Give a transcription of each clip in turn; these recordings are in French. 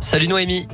Salut Noémie.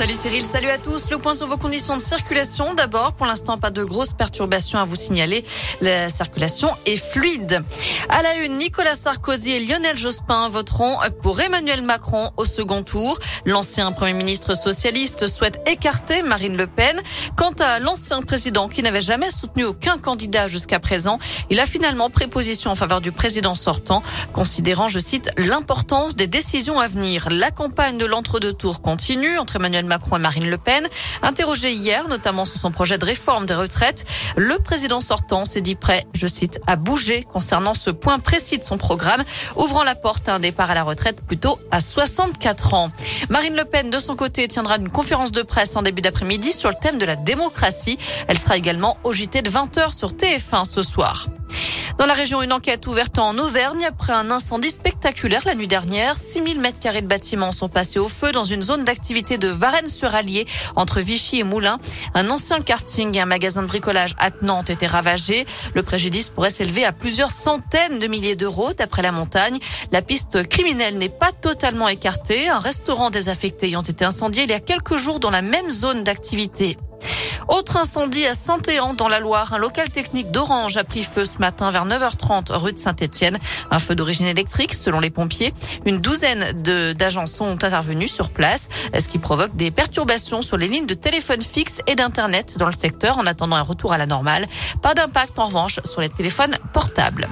Salut Cyril, salut à tous. Le point sur vos conditions de circulation. D'abord, pour l'instant, pas de grosses perturbations à vous signaler. La circulation est fluide. À la une, Nicolas Sarkozy et Lionel Jospin voteront pour Emmanuel Macron au second tour. L'ancien premier ministre socialiste souhaite écarter Marine Le Pen. Quant à l'ancien président qui n'avait jamais soutenu aucun candidat jusqu'à présent, il a finalement pris position en faveur du président sortant, considérant, je cite, l'importance des décisions à venir. La campagne de l'entre-deux tours continue entre Emmanuel Macron et Marine Le Pen. Interrogé hier, notamment sur son projet de réforme des retraites, le président sortant s'est dit prêt, je cite, à bouger concernant ce point précis de son programme, ouvrant la porte à un départ à la retraite plutôt à 64 ans. Marine Le Pen, de son côté, tiendra une conférence de presse en début d'après-midi sur le thème de la démocratie. Elle sera également au de 20h sur TF1 ce soir. Dans la région, une enquête ouverte en Auvergne après un incendie spectaculaire la nuit dernière. 6000 mètres carrés de bâtiments sont passés au feu dans une zone d'activité de Varennes-sur-Allier entre Vichy et Moulins. Un ancien karting et un magasin de bricolage attenant ont été ravagés. Le préjudice pourrait s'élever à plusieurs centaines de milliers d'euros d'après la montagne. La piste criminelle n'est pas totalement écartée. Un restaurant désaffecté ayant été incendié il y a quelques jours dans la même zone d'activité. Autre incendie à Saint-Éan dans la Loire. Un local technique d'Orange a pris feu ce matin vers 9h30 rue de Saint-Étienne. Un feu d'origine électrique selon les pompiers. Une douzaine d'agents sont intervenus sur place, ce qui provoque des perturbations sur les lignes de téléphone fixe et d'internet dans le secteur en attendant un retour à la normale. Pas d'impact en revanche sur les téléphones portables.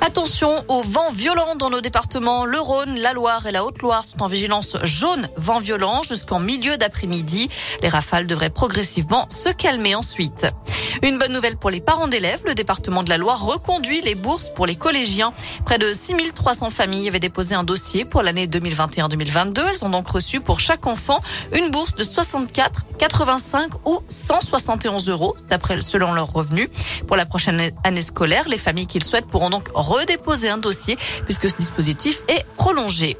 Attention aux vents violents dans nos départements. Le Rhône, la Loire et la Haute-Loire sont en vigilance jaune vent violent jusqu'en milieu d'après-midi. Les rafales devraient progressivement se calmer ensuite. Une bonne nouvelle pour les parents d'élèves. Le département de la Loire reconduit les bourses pour les collégiens. Près de 6300 familles avaient déposé un dossier pour l'année 2021-2022. Elles ont donc reçu pour chaque enfant une bourse de 64, 85 ou 171 euros, d'après selon leurs revenus. Pour la prochaine année scolaire, les familles qui le souhaitent pourront donc redéposer un dossier puisque ce dispositif est prolongé.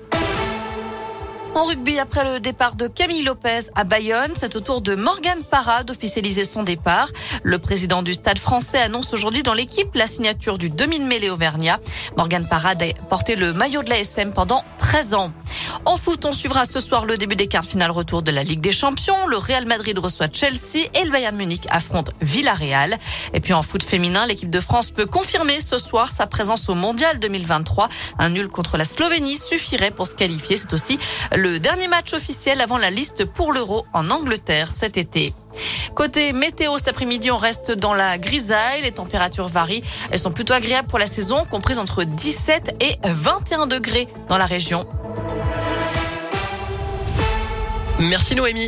En rugby, après le départ de Camille Lopez à Bayonne, c'est au tour de Morgan Parra d'officialiser son départ. Le président du Stade français annonce aujourd'hui dans l'équipe la signature du demi-mêlée Auvergnat. Morgan Parra a porté le maillot de la SM pendant 13 ans. En foot, on suivra ce soir le début des quarts finales retour de la Ligue des Champions. Le Real Madrid reçoit Chelsea et le Bayern Munich affronte Villarreal. Et puis en foot féminin, l'équipe de France peut confirmer ce soir sa présence au Mondial 2023. Un nul contre la Slovénie suffirait pour se qualifier. C'est aussi le dernier match officiel avant la liste pour l'Euro en Angleterre cet été. Côté météo, cet après-midi, on reste dans la grisaille. Les températures varient. Elles sont plutôt agréables pour la saison, comprises entre 17 et 21 degrés dans la région. Merci Noémie.